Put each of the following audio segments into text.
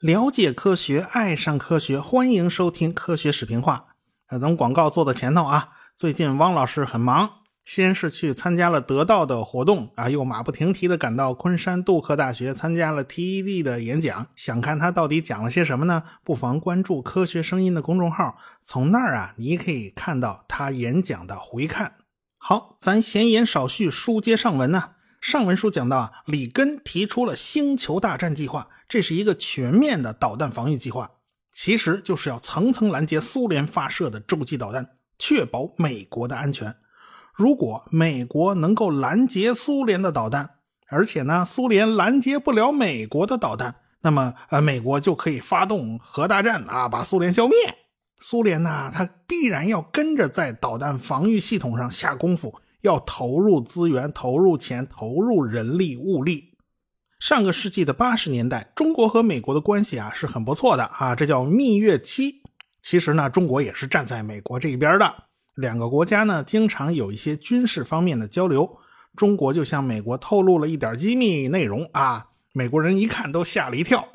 了解科学，爱上科学，欢迎收听科学视频化。呃，咱们广告做到前头啊。最近汪老师很忙，先是去参加了得到的活动啊，又马不停蹄的赶到昆山杜克大学参加了 TED 的演讲。想看他到底讲了些什么呢？不妨关注“科学声音”的公众号，从那儿啊，你可以看到他演讲的回看。好，咱闲言少叙，书接上文呢。上文书讲到啊，里根提出了星球大战计划，这是一个全面的导弹防御计划，其实就是要层层拦截苏联发射的洲际导弹，确保美国的安全。如果美国能够拦截苏联的导弹，而且呢，苏联拦截不了美国的导弹，那么呃，美国就可以发动核大战啊，把苏联消灭。苏联呢，它必然要跟着在导弹防御系统上下功夫。要投入资源、投入钱、投入人力物力。上个世纪的八十年代，中国和美国的关系啊是很不错的啊，这叫蜜月期。其实呢，中国也是站在美国这一边的。两个国家呢，经常有一些军事方面的交流。中国就向美国透露了一点机密内容啊，美国人一看都吓了一跳。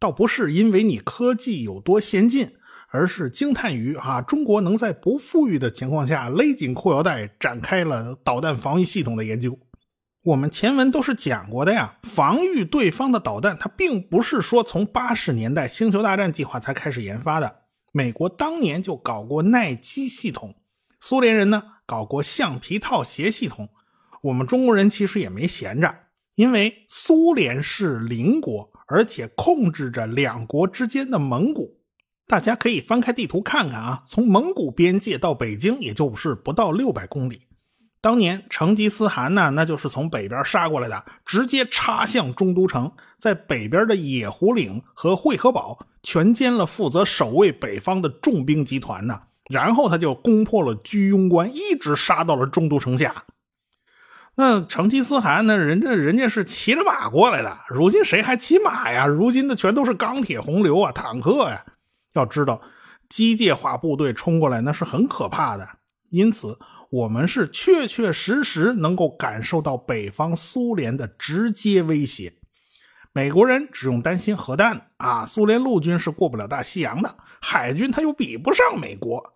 倒不是因为你科技有多先进。而是惊叹于啊，中国能在不富裕的情况下勒紧裤腰带，展开了导弹防御系统的研究。我们前文都是讲过的呀，防御对方的导弹，它并不是说从八十年代星球大战计划才开始研发的。美国当年就搞过耐击系统，苏联人呢搞过橡皮套鞋系统。我们中国人其实也没闲着，因为苏联是邻国，而且控制着两国之间的蒙古。大家可以翻开地图看看啊，从蒙古边界到北京，也就是不到六百公里。当年成吉思汗呢，那就是从北边杀过来的，直接插向中都城，在北边的野狐岭和会合堡全歼了负责守卫北方的重兵集团呢。然后他就攻破了居庸关，一直杀到了中都城下。那成吉思汗呢，人家人家是骑着马过来的，如今谁还骑马呀？如今的全都是钢铁洪流啊，坦克呀。要知道，机械化部队冲过来那是很可怕的。因此，我们是确确实实能够感受到北方苏联的直接威胁。美国人只用担心核弹啊，苏联陆军是过不了大西洋的，海军他又比不上美国。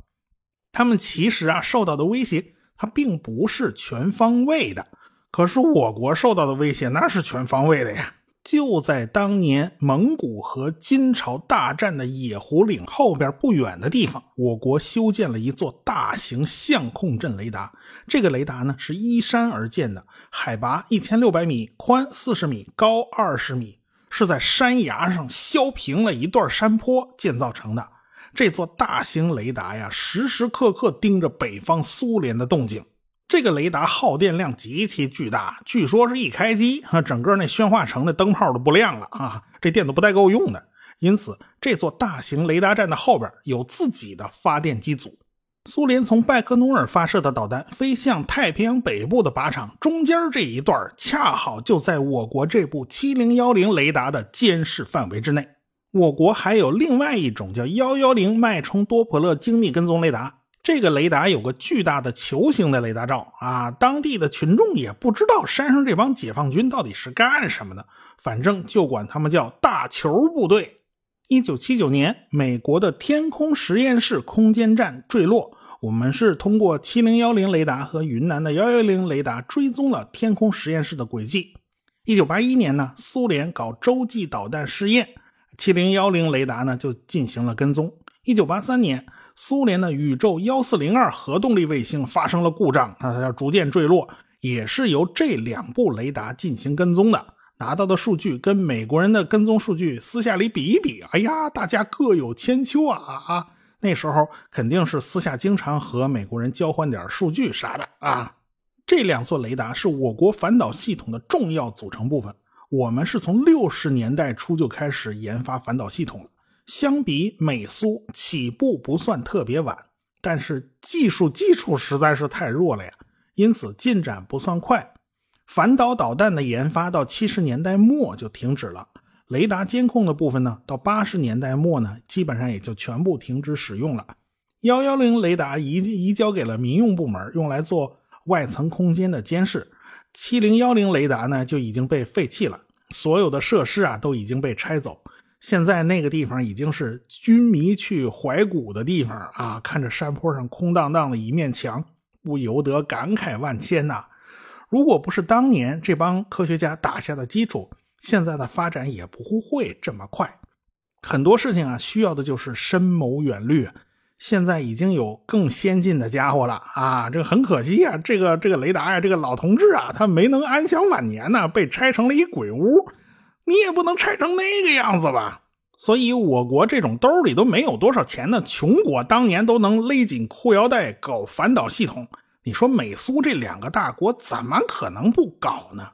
他们其实啊受到的威胁，它并不是全方位的。可是我国受到的威胁那是全方位的呀。就在当年蒙古和金朝大战的野狐岭后边不远的地方，我国修建了一座大型相控阵雷达。这个雷达呢是依山而建的，海拔一千六百米，宽四十米，高二十米，是在山崖上削平了一段山坡建造成的。这座大型雷达呀，时时刻刻盯着北方苏联的动静。这个雷达耗电量极其巨大，据说是一开机啊，整个那宣化城的灯泡都不亮了啊，这电都不带够用的。因此，这座大型雷达站的后边有自己的发电机组。苏联从拜科努尔发射的导弹飞向太平洋北部的靶场，中间这一段恰好就在我国这部七零幺零雷达的监视范围之内。我国还有另外一种叫幺幺零脉冲多普勒精密跟踪雷达。这个雷达有个巨大的球形的雷达罩啊，当地的群众也不知道山上这帮解放军到底是干什么的，反正就管他们叫大球部队。一九七九年，美国的天空实验室空间站坠落，我们是通过七零幺零雷达和云南的幺幺零雷达追踪了天空实验室的轨迹。一九八一年呢，苏联搞洲际导弹试验，七零幺零雷达呢就进行了跟踪。一九八三年。苏联的宇宙幺四零二核动力卫星发生了故障，它要逐渐坠落，也是由这两部雷达进行跟踪的。拿到的数据跟美国人的跟踪数据私下里比一比，哎呀，大家各有千秋啊啊！那时候肯定是私下经常和美国人交换点数据啥的啊。这两座雷达是我国反导系统的重要组成部分，我们是从六十年代初就开始研发反导系统了。相比美苏起步不算特别晚，但是技术基础实在是太弱了呀，因此进展不算快。反导导弹的研发到七十年代末就停止了，雷达监控的部分呢，到八十年代末呢，基本上也就全部停止使用了。幺幺零雷达移移交给了民用部门，用来做外层空间的监视。七零幺零雷达呢就已经被废弃了，所有的设施啊都已经被拆走。现在那个地方已经是军迷去怀古的地方啊！看着山坡上空荡荡的一面墙，不由得感慨万千呐。如果不是当年这帮科学家打下的基础，现在的发展也不会这么快。很多事情啊，需要的就是深谋远虑。现在已经有更先进的家伙了啊！这个很可惜啊，这个这个雷达呀，这个老同志啊，他没能安享晚年呢，被拆成了一鬼屋。你也不能拆成那个样子吧？所以，我国这种兜里都没有多少钱的穷国，当年都能勒紧裤腰带搞反导系统。你说美苏这两个大国怎么可能不搞呢？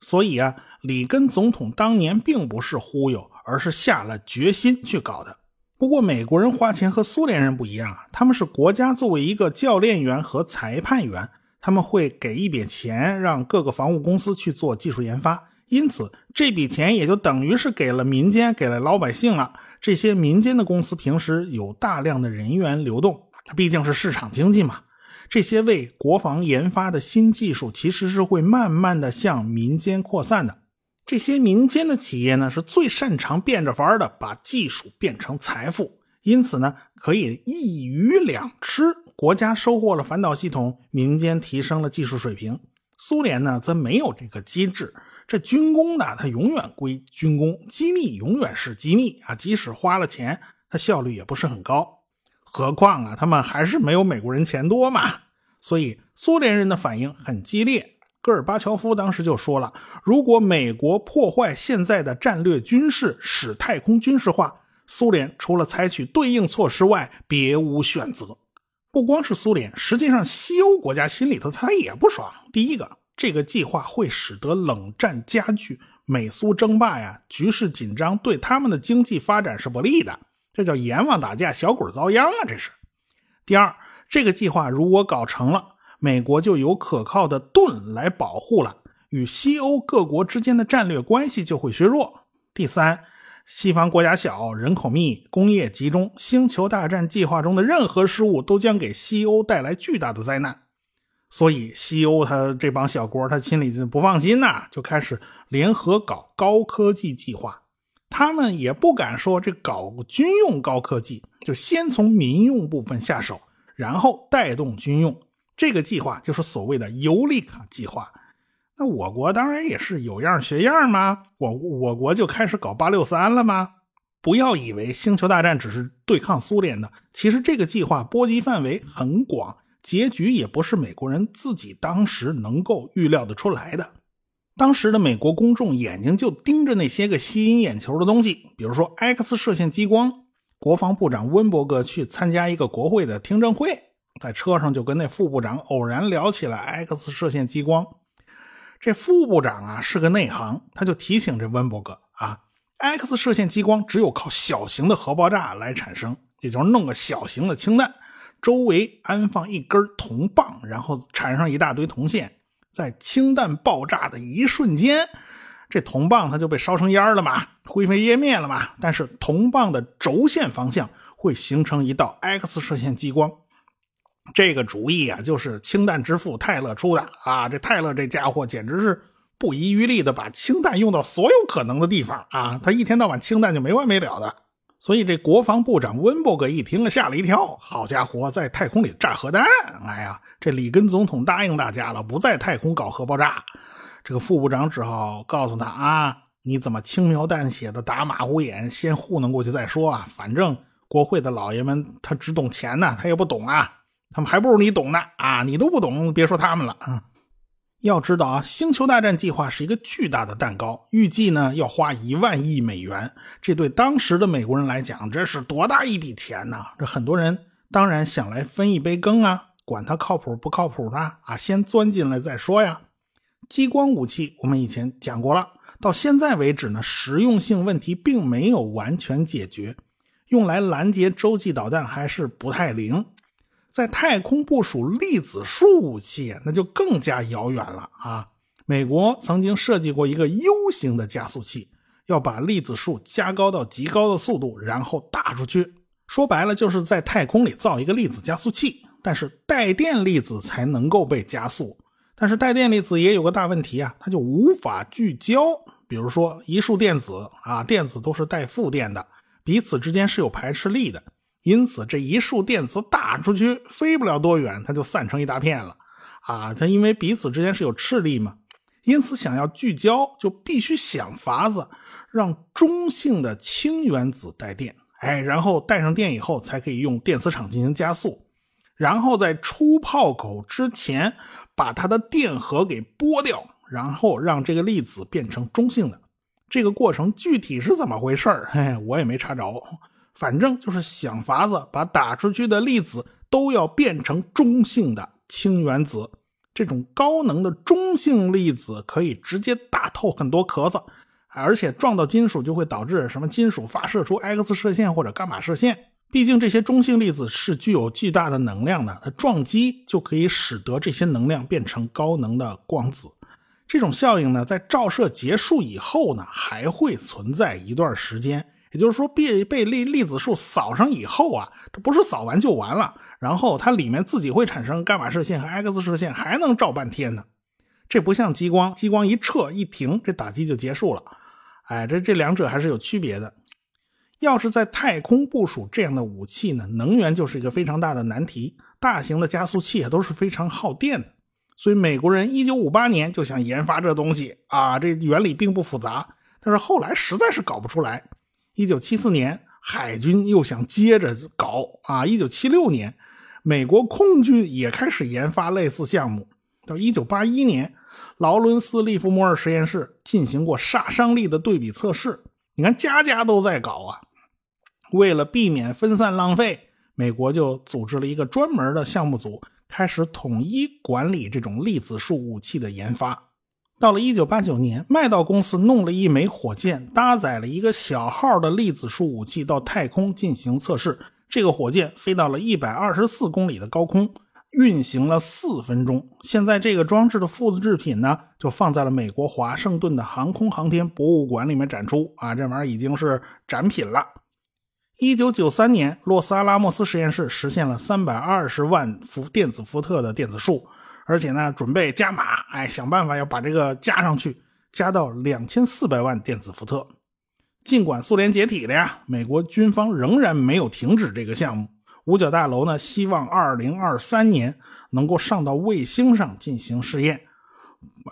所以啊，里根总统当年并不是忽悠，而是下了决心去搞的。不过，美国人花钱和苏联人不一样，他们是国家作为一个教练员和裁判员，他们会给一笔钱让各个防务公司去做技术研发，因此这笔钱也就等于是给了民间，给了老百姓了。这些民间的公司平时有大量的人员流动，它毕竟是市场经济嘛。这些为国防研发的新技术其实是会慢慢的向民间扩散的。这些民间的企业呢，是最擅长变着法儿的把技术变成财富，因此呢，可以一鱼两吃。国家收获了反导系统，民间提升了技术水平。苏联呢，则没有这个机制。这军工呢，它永远归军工，机密永远是机密啊。即使花了钱，它效率也不是很高。何况啊，他们还是没有美国人钱多嘛。所以，苏联人的反应很激烈。戈尔巴乔夫当时就说了：“如果美国破坏现在的战略军事，使太空军事化，苏联除了采取对应措施外，别无选择。”不光是苏联，实际上西欧国家心里头他也不爽。第一个，这个计划会使得冷战加剧，美苏争霸呀，局势紧张，对他们的经济发展是不利的。这叫阎王打架，小鬼遭殃啊！这是。第二，这个计划如果搞成了。美国就有可靠的盾来保护了，与西欧各国之间的战略关系就会削弱。第三，西方国家小，人口密，工业集中，星球大战计划中的任何失误都将给西欧带来巨大的灾难。所以，西欧他这帮小国他心里就不放心呐，就开始联合搞高科技计划。他们也不敢说这搞军用高科技，就先从民用部分下手，然后带动军用。这个计划就是所谓的尤利卡计划，那我国当然也是有样学样吗？我我国就开始搞八六三了吗？不要以为星球大战只是对抗苏联的，其实这个计划波及范围很广，结局也不是美国人自己当时能够预料得出来的。当时的美国公众眼睛就盯着那些个吸引眼球的东西，比如说 X 射线激光。国防部长温伯格去参加一个国会的听证会。在车上就跟那副部长偶然聊起了 X 射线激光，这副部长啊是个内行，他就提醒这温伯格啊，X 射线激光只有靠小型的核爆炸来产生，也就是弄个小型的氢弹，周围安放一根铜棒，然后缠上一大堆铜线，在氢弹爆炸的一瞬间，这铜棒它就被烧成烟了嘛，灰飞烟灭了嘛，但是铜棒的轴线方向会形成一道 X 射线激光。这个主意啊，就是氢弹之父泰勒出的啊！这泰勒这家伙简直是不遗余力的把氢弹用到所有可能的地方啊！他一天到晚氢弹就没完没了的。所以这国防部长温伯格一听了吓了一跳，好家伙，在太空里炸核弹！哎呀，这里根总统答应大家了，不在太空搞核爆炸。这个副部长只好告诉他啊，你怎么轻描淡写的打马虎眼，先糊弄过去再说啊！反正国会的老爷们他只懂钱呢，他也不懂啊。他们还不如你懂呢啊！你都不懂，别说他们了啊！要知道啊，星球大战计划是一个巨大的蛋糕，预计呢要花一万亿美元。这对当时的美国人来讲，这是多大一笔钱呢？这很多人当然想来分一杯羹啊，管它靠谱不靠谱的啊，先钻进来再说呀。激光武器我们以前讲过了，到现在为止呢，实用性问题并没有完全解决，用来拦截洲际导弹还是不太灵。在太空部署粒子束武器，那就更加遥远了啊！美国曾经设计过一个 U 型的加速器，要把粒子束加高到极高的速度，然后打出去。说白了，就是在太空里造一个粒子加速器，但是带电粒子才能够被加速。但是带电粒子也有个大问题啊，它就无法聚焦。比如说一束电子啊，电子都是带负电的，彼此之间是有排斥力的，因此这一束电子打出去飞不了多远，它就散成一大片了。啊，它因为彼此之间是有斥力嘛，因此想要聚焦，就必须想法子让中性的氢原子带电。哎，然后带上电以后，才可以用电磁场进行加速，然后在出炮口之前把它的电荷给剥掉，然后让这个粒子变成中性的。这个过程具体是怎么回事儿？嘿，我也没查着。反正就是想法子把打出去的粒子都要变成中性的氢原子。这种高能的中性粒子可以直接打透很多壳子。而且撞到金属就会导致什么金属发射出 X 射线或者伽马射线。毕竟这些中性粒子是具有巨大的能量的，它撞击就可以使得这些能量变成高能的光子。这种效应呢，在照射结束以后呢，还会存在一段时间。也就是说，被被粒粒子束扫上以后啊，它不是扫完就完了，然后它里面自己会产生伽马射线和 X 射线，还能照半天呢。这不像激光，激光一撤一停，这打击就结束了。哎，这这两者还是有区别的。要是在太空部署这样的武器呢，能源就是一个非常大的难题。大型的加速器也都是非常耗电的，所以美国人一九五八年就想研发这东西啊。这原理并不复杂，但是后来实在是搞不出来。一九七四年，海军又想接着搞啊。一九七六年，美国空军也开始研发类似项目。到一九八一年。劳伦斯·利弗莫尔实验室进行过杀伤力的对比测试，你看家家都在搞啊。为了避免分散浪费，美国就组织了一个专门的项目组，开始统一管理这种粒子束武器的研发。到了1989年，麦道公司弄了一枚火箭，搭载了一个小号的粒子束武器到太空进行测试。这个火箭飞到了124公里的高空。运行了四分钟，现在这个装置的复制品呢，就放在了美国华盛顿的航空航天博物馆里面展出啊，这玩意儿已经是展品了。一九九三年，洛斯阿拉莫斯实验室实现了三百二十万伏电子伏特的电子束，而且呢，准备加码，哎，想办法要把这个加上去，加到两千四百万电子伏特。尽管苏联解体了呀，美国军方仍然没有停止这个项目。五角大楼呢，希望二零二三年能够上到卫星上进行试验。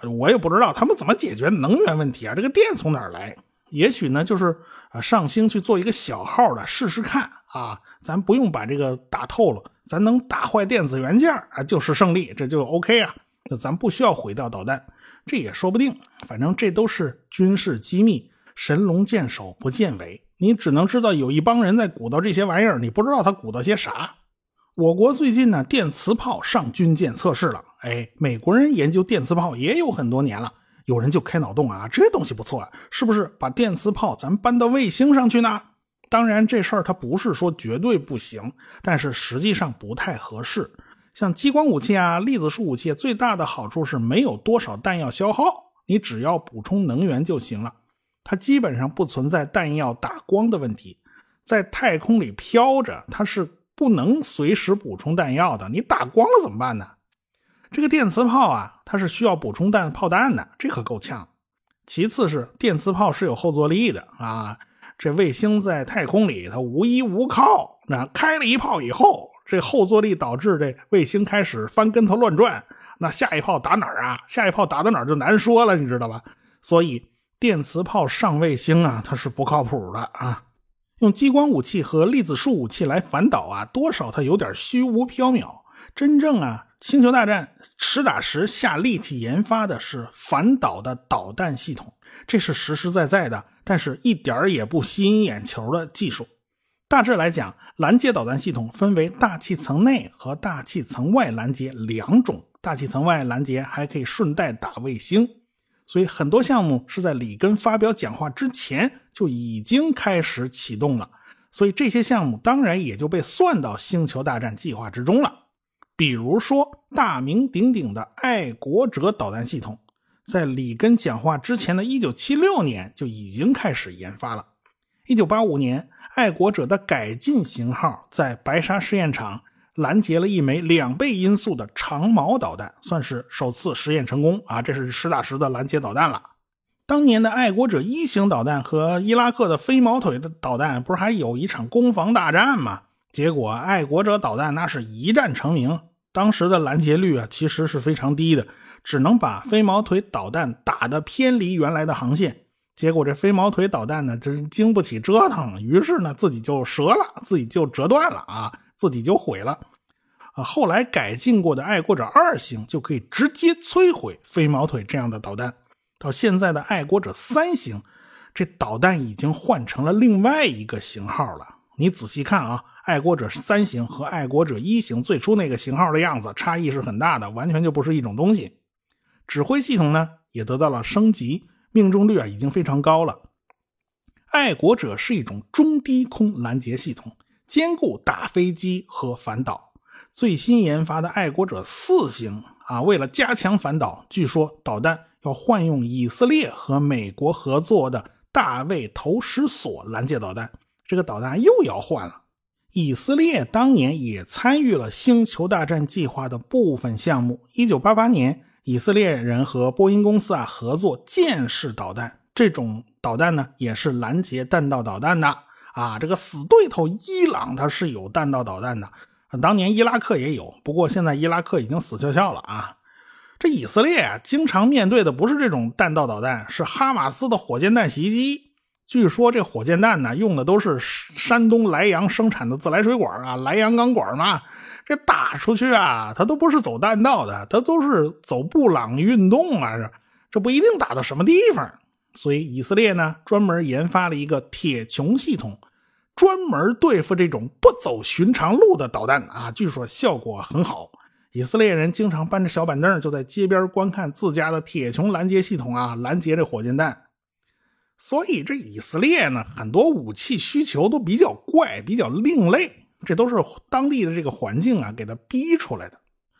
我也不知道他们怎么解决能源问题啊？这个电从哪儿来？也许呢，就是啊，上星去做一个小号的试试看啊。咱不用把这个打透了，咱能打坏电子元件啊，就是胜利，这就 OK 啊。那咱不需要毁掉导弹，这也说不定。反正这都是军事机密，神龙见首不见尾。你只能知道有一帮人在鼓捣这些玩意儿，你不知道他鼓捣些啥。我国最近呢，电磁炮上军舰测试了。哎，美国人研究电磁炮也有很多年了，有人就开脑洞啊，这东西不错啊，是不是把电磁炮咱搬到卫星上去呢？当然，这事儿它不是说绝对不行，但是实际上不太合适。像激光武器啊、粒子束武器，最大的好处是没有多少弹药消耗，你只要补充能源就行了。它基本上不存在弹药打光的问题，在太空里飘着，它是不能随时补充弹药的。你打光了怎么办呢？这个电磁炮啊，它是需要补充弹炮弹的，这可够呛。其次是电磁炮是有后坐力的啊，这卫星在太空里它无依无靠，那开了一炮以后，这后坐力导致这卫星开始翻跟头乱转，那下一炮打哪儿啊？下一炮打到哪儿就难说了，你知道吧？所以。电磁炮上卫星啊，它是不靠谱的啊！用激光武器和粒子束武器来反导啊，多少它有点虚无缥缈。真正啊，星球大战实打实下力气研发的是反导的导弹系统，这是实实在在的，但是一点儿也不吸引眼球的技术。大致来讲，拦截导弹系统分为大气层内和大气层外拦截两种，大气层外拦截还可以顺带打卫星。所以很多项目是在里根发表讲话之前就已经开始启动了，所以这些项目当然也就被算到星球大战计划之中了。比如说大名鼎鼎的爱国者导弹系统，在里根讲话之前的一九七六年就已经开始研发了。一九八五年，爱国者的改进型号在白沙试验场拦截了一枚两倍音速的长矛导弹，算是首次实验成功啊！这是实打实的拦截导弹了。当年的爱国者一型导弹和伊拉克的飞毛腿的导弹，不是还有一场攻防大战吗？结果爱国者导弹那是一战成名，当时的拦截率啊其实是非常低的，只能把飞毛腿导弹打得偏离原来的航线。结果这飞毛腿导弹呢，真经不起折腾，于是呢自己就折了，自己就折断了啊。自己就毁了，啊，后来改进过的爱国者二型就可以直接摧毁飞毛腿这样的导弹。到现在的爱国者三型，这导弹已经换成了另外一个型号了。你仔细看啊，爱国者三型和爱国者一型最初那个型号的样子差异是很大的，完全就不是一种东西。指挥系统呢也得到了升级，命中率啊已经非常高了。爱国者是一种中低空拦截系统。兼顾打飞机和反导，最新研发的爱国者四型啊，为了加强反导，据说导弹要换用以色列和美国合作的大卫投石索拦截导弹，这个导弹又要换了。以色列当年也参与了星球大战计划的部分项目。一九八八年，以色列人和波音公司啊合作箭式导弹，这种导弹呢也是拦截弹道导弹的。啊，这个死对头伊朗它是有弹道导弹的，当年伊拉克也有，不过现在伊拉克已经死翘翘了啊。这以色列啊，经常面对的不是这种弹道导弹，是哈马斯的火箭弹袭击。据说这火箭弹呢，用的都是山东莱阳生产的自来水管啊，莱阳钢管嘛。这打出去啊，它都不是走弹道的，它都是走布朗运动啊，这这不一定打到什么地方。所以以色列呢，专门研发了一个铁穹系统。专门对付这种不走寻常路的导弹啊，据说效果很好。以色列人经常搬着小板凳就在街边观看自家的铁穹拦截系统啊，拦截这火箭弹。所以这以色列呢，很多武器需求都比较怪，比较另类，这都是当地的这个环境啊给他逼出来的。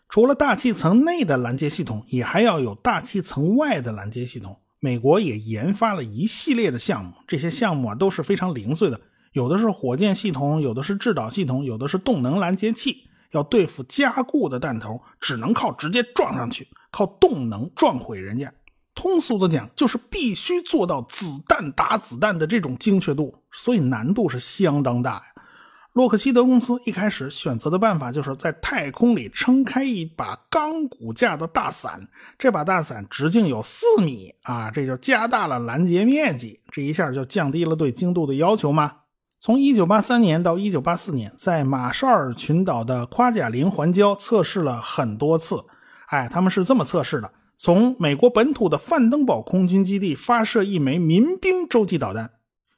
除了大气层内的拦截系统，也还要有大气层外的拦截系统。美国也研发了一系列的项目，这些项目啊都是非常零碎的。有的是火箭系统，有的是制导系统，有的是动能拦截器。要对付加固的弹头，只能靠直接撞上去，靠动能撞毁人家。通俗的讲，就是必须做到子弹打子弹的这种精确度，所以难度是相当大呀。洛克希德公司一开始选择的办法，就是在太空里撑开一把钢骨架的大伞，这把大伞直径有四米啊，这就加大了拦截面积，这一下就降低了对精度的要求吗？从1983年到1984年，在马绍尔群岛的夸贾林环礁测试了很多次。哎，他们是这么测试的：从美国本土的范登堡空军基地发射一枚民兵洲际导弹，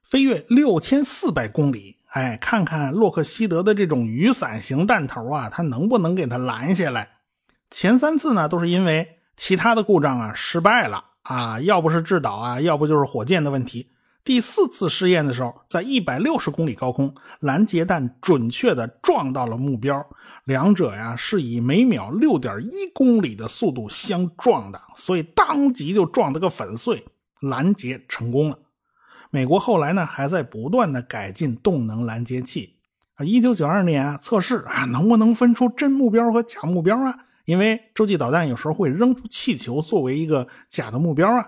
飞越6400公里。哎，看看洛克希德的这种雨伞型弹头啊，它能不能给它拦下来？前三次呢，都是因为其他的故障啊失败了啊，要不是制导啊，要不就是火箭的问题。第四次试验的时候，在一百六十公里高空，拦截弹准确的撞到了目标，两者呀是以每秒六点一公里的速度相撞的，所以当即就撞得个粉碎，拦截成功了。美国后来呢还在不断的改进动能拦截器啊，一九九二年测试啊能不能分出真目标和假目标啊？因为洲际导弹有时候会扔出气球作为一个假的目标啊。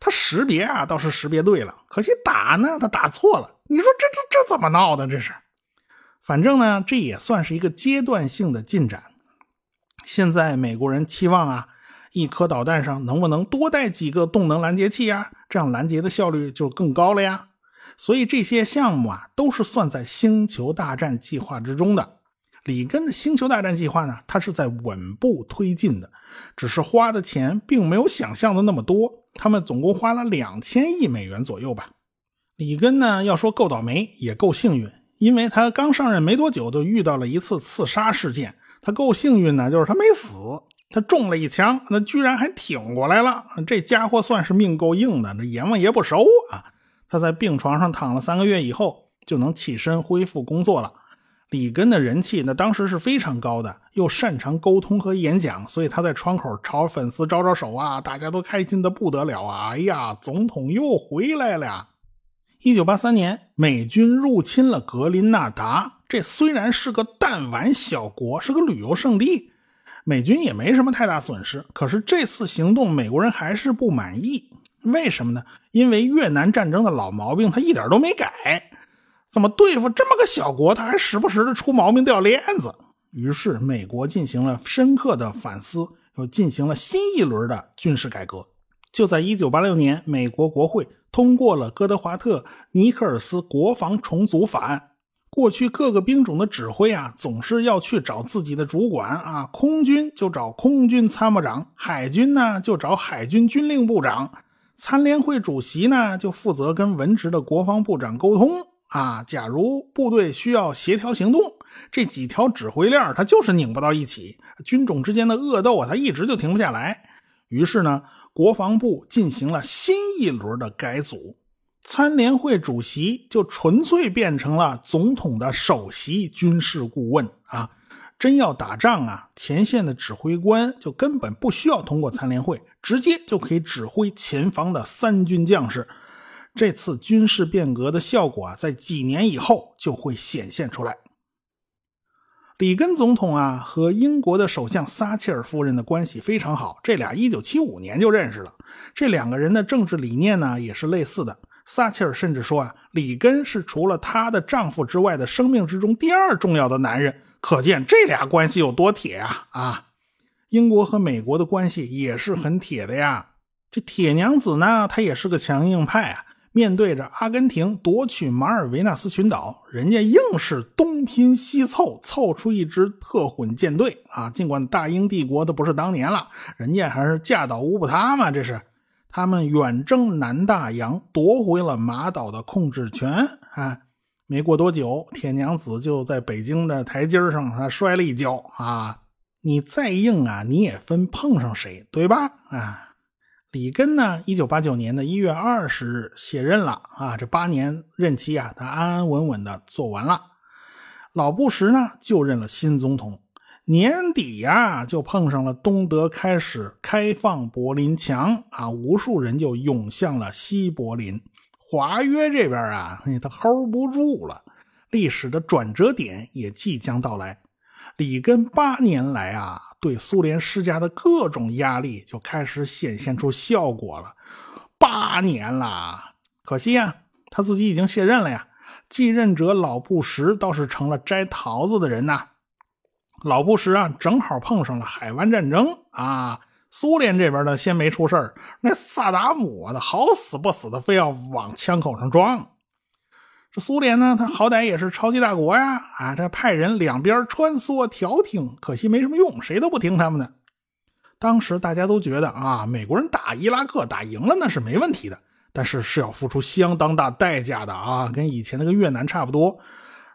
它识别啊，倒是识别对了，可惜打呢，它打错了。你说这这这怎么闹的？这是，反正呢，这也算是一个阶段性的进展。现在美国人期望啊，一颗导弹上能不能多带几个动能拦截器呀？这样拦截的效率就更高了呀。所以这些项目啊，都是算在星球大战计划之中的。里根的星球大战计划呢，它是在稳步推进的，只是花的钱并没有想象的那么多。他们总共花了两千亿美元左右吧。里根呢，要说够倒霉也够幸运，因为他刚上任没多久就遇到了一次刺杀事件。他够幸运呢，就是他没死，他中了一枪，那居然还挺过来了。这家伙算是命够硬的，这阎王爷不熟啊！他在病床上躺了三个月以后，就能起身恢复工作了。里根的人气那当时是非常高的，又擅长沟通和演讲，所以他在窗口朝粉丝招招手啊，大家都开心的不得了啊！哎呀，总统又回来了。一九八三年，美军入侵了格林纳达。这虽然是个弹丸小国，是个旅游胜地，美军也没什么太大损失。可是这次行动，美国人还是不满意。为什么呢？因为越南战争的老毛病他一点都没改。怎么对付这么个小国，他还时不时的出毛病掉链子？于是美国进行了深刻的反思，又进行了新一轮的军事改革。就在一九八六年，美国国会通过了哥德华特尼克尔斯国防重组法案。过去各个兵种的指挥啊，总是要去找自己的主管啊，空军就找空军参谋长，海军呢就找海军军令部长，参联会主席呢就负责跟文职的国防部长沟通啊。假如部队需要协调行动，这几条指挥链它就是拧不到一起，军种之间的恶斗啊，它一直就停不下来。于是呢。国防部进行了新一轮的改组，参联会主席就纯粹变成了总统的首席军事顾问啊！真要打仗啊，前线的指挥官就根本不需要通过参联会，直接就可以指挥前方的三军将士。这次军事变革的效果啊，在几年以后就会显现出来。里根总统啊，和英国的首相撒切尔夫人的关系非常好，这俩一九七五年就认识了。这两个人的政治理念呢，也是类似的。撒切尔甚至说啊，里根是除了她的丈夫之外的生命之中第二重要的男人。可见这俩关系有多铁啊！啊，英国和美国的关系也是很铁的呀。这铁娘子呢，她也是个强硬派啊。面对着阿根廷夺取马尔维纳斯群岛，人家硬是东拼西凑，凑出一支特混舰队啊！尽管大英帝国都不是当年了，人家还是架倒乌布他嘛。这是他们远征南大洋，夺回了马岛的控制权啊！没过多久，铁娘子就在北京的台阶上，她摔了一跤啊！你再硬啊，你也分碰上谁，对吧？啊！里根呢？一九八九年的一月二十日卸任了啊，这八年任期啊，他安安稳稳的做完了。老布什呢，就任了新总统。年底呀，就碰上了东德开始开放柏林墙啊，无数人就涌向了西柏林。华约这边啊，他 hold 不住了，历史的转折点也即将到来。里根八年来啊。对苏联施加的各种压力就开始显现出效果了。八年了，可惜呀，他自己已经卸任了呀。继任者老布什倒是成了摘桃子的人呐。老布什啊，正好碰上了海湾战争啊。苏联这边呢，先没出事那萨达姆啊，他好死不死的非要往枪口上撞。这苏联呢，他好歹也是超级大国呀，啊，这派人两边穿梭调停，可惜没什么用，谁都不听他们的。当时大家都觉得啊，美国人打伊拉克打赢了那是没问题的，但是是要付出相当大代价的啊，跟以前那个越南差不多。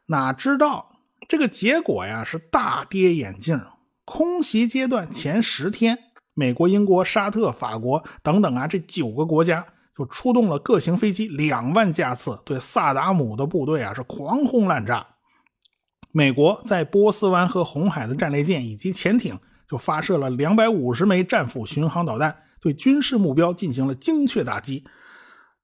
哪知道这个结果呀，是大跌眼镜。空袭阶段前十天，美国、英国、沙特、法国等等啊，这九个国家。就出动了各型飞机两万架次，对萨达姆的部队啊是狂轰滥炸。美国在波斯湾和红海的战列舰以及潜艇就发射了两百五十枚战斧巡航导弹，对军事目标进行了精确打击。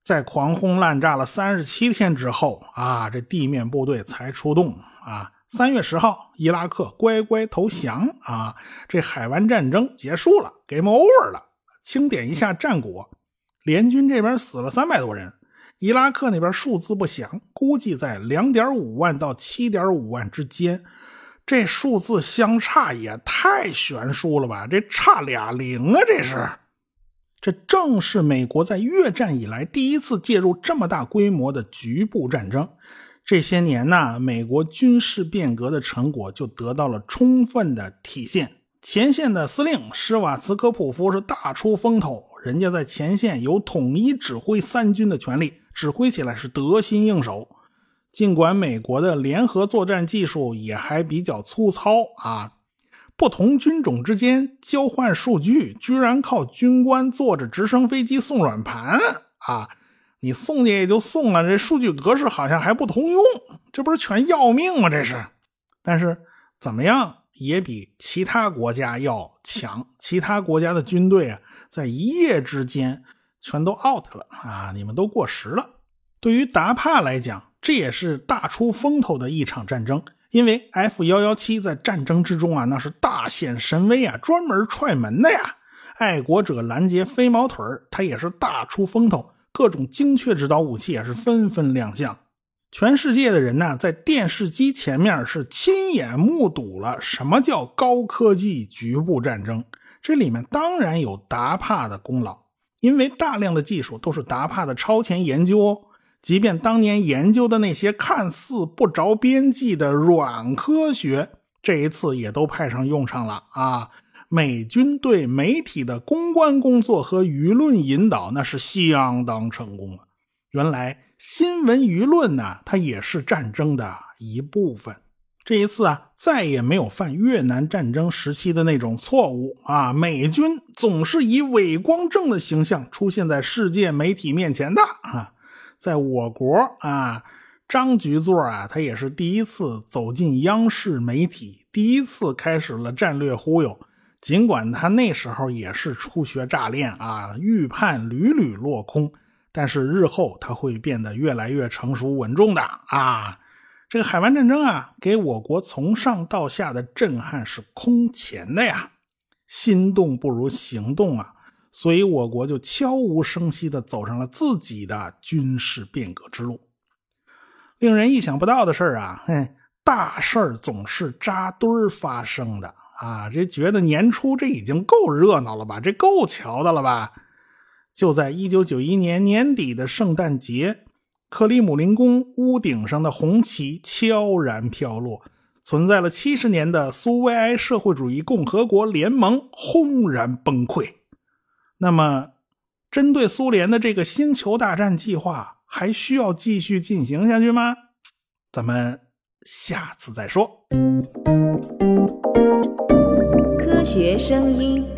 在狂轰滥炸了三十七天之后啊，这地面部队才出动啊。三月十号，伊拉克乖乖投降啊，这海湾战争结束了，game over 了。清点一下战果。联军这边死了三百多人，伊拉克那边数字不详，估计在两点五万到七点五万之间。这数字相差也太悬殊了吧？这差俩零啊！这是，这正是美国在越战以来第一次介入这么大规模的局部战争。这些年呢，美国军事变革的成果就得到了充分的体现。前线的司令施瓦茨科普夫是大出风头。人家在前线有统一指挥三军的权利，指挥起来是得心应手。尽管美国的联合作战技术也还比较粗糙啊，不同军种之间交换数据居然靠军官坐着直升飞机送软盘啊！你送去也就送了，这数据格式好像还不通用，这不是全要命吗？这是。但是怎么样也比其他国家要强，其他国家的军队啊。在一夜之间，全都 out 了啊！你们都过时了。对于达帕来讲，这也是大出风头的一场战争。因为 F 幺幺七在战争之中啊，那是大显神威啊，专门踹门的呀。爱国者拦截飞毛腿它也是大出风头，各种精确制导武器也是纷纷亮相。全世界的人呢，在电视机前面是亲眼目睹了什么叫高科技局部战争。这里面当然有达帕的功劳，因为大量的技术都是达帕的超前研究哦。即便当年研究的那些看似不着边际的软科学，这一次也都派上用场了啊！美军对媒体的公关工作和舆论引导，那是相当成功了。原来新闻舆论呢，它也是战争的一部分。这一次啊，再也没有犯越南战争时期的那种错误啊！美军总是以伪光正的形象出现在世界媒体面前的啊！在我国啊，张局座啊，他也是第一次走进央视媒体，第一次开始了战略忽悠。尽管他那时候也是初学乍练啊，预判屡屡落空，但是日后他会变得越来越成熟稳重的啊。这个海湾战争啊，给我国从上到下的震撼是空前的呀。心动不如行动啊。所以，我国就悄无声息地走上了自己的军事变革之路。令人意想不到的事儿啊，嘿，大事儿总是扎堆儿发生的啊！这觉得年初这已经够热闹了吧？这够瞧的了吧？就在一九九一年年底的圣诞节，克里姆林宫屋顶上的红旗悄然飘落，存在了七十年的苏维埃社会主义共和国联盟轰然崩溃。那么，针对苏联的这个星球大战计划，还需要继续进行下去吗？咱们下次再说。科学声音。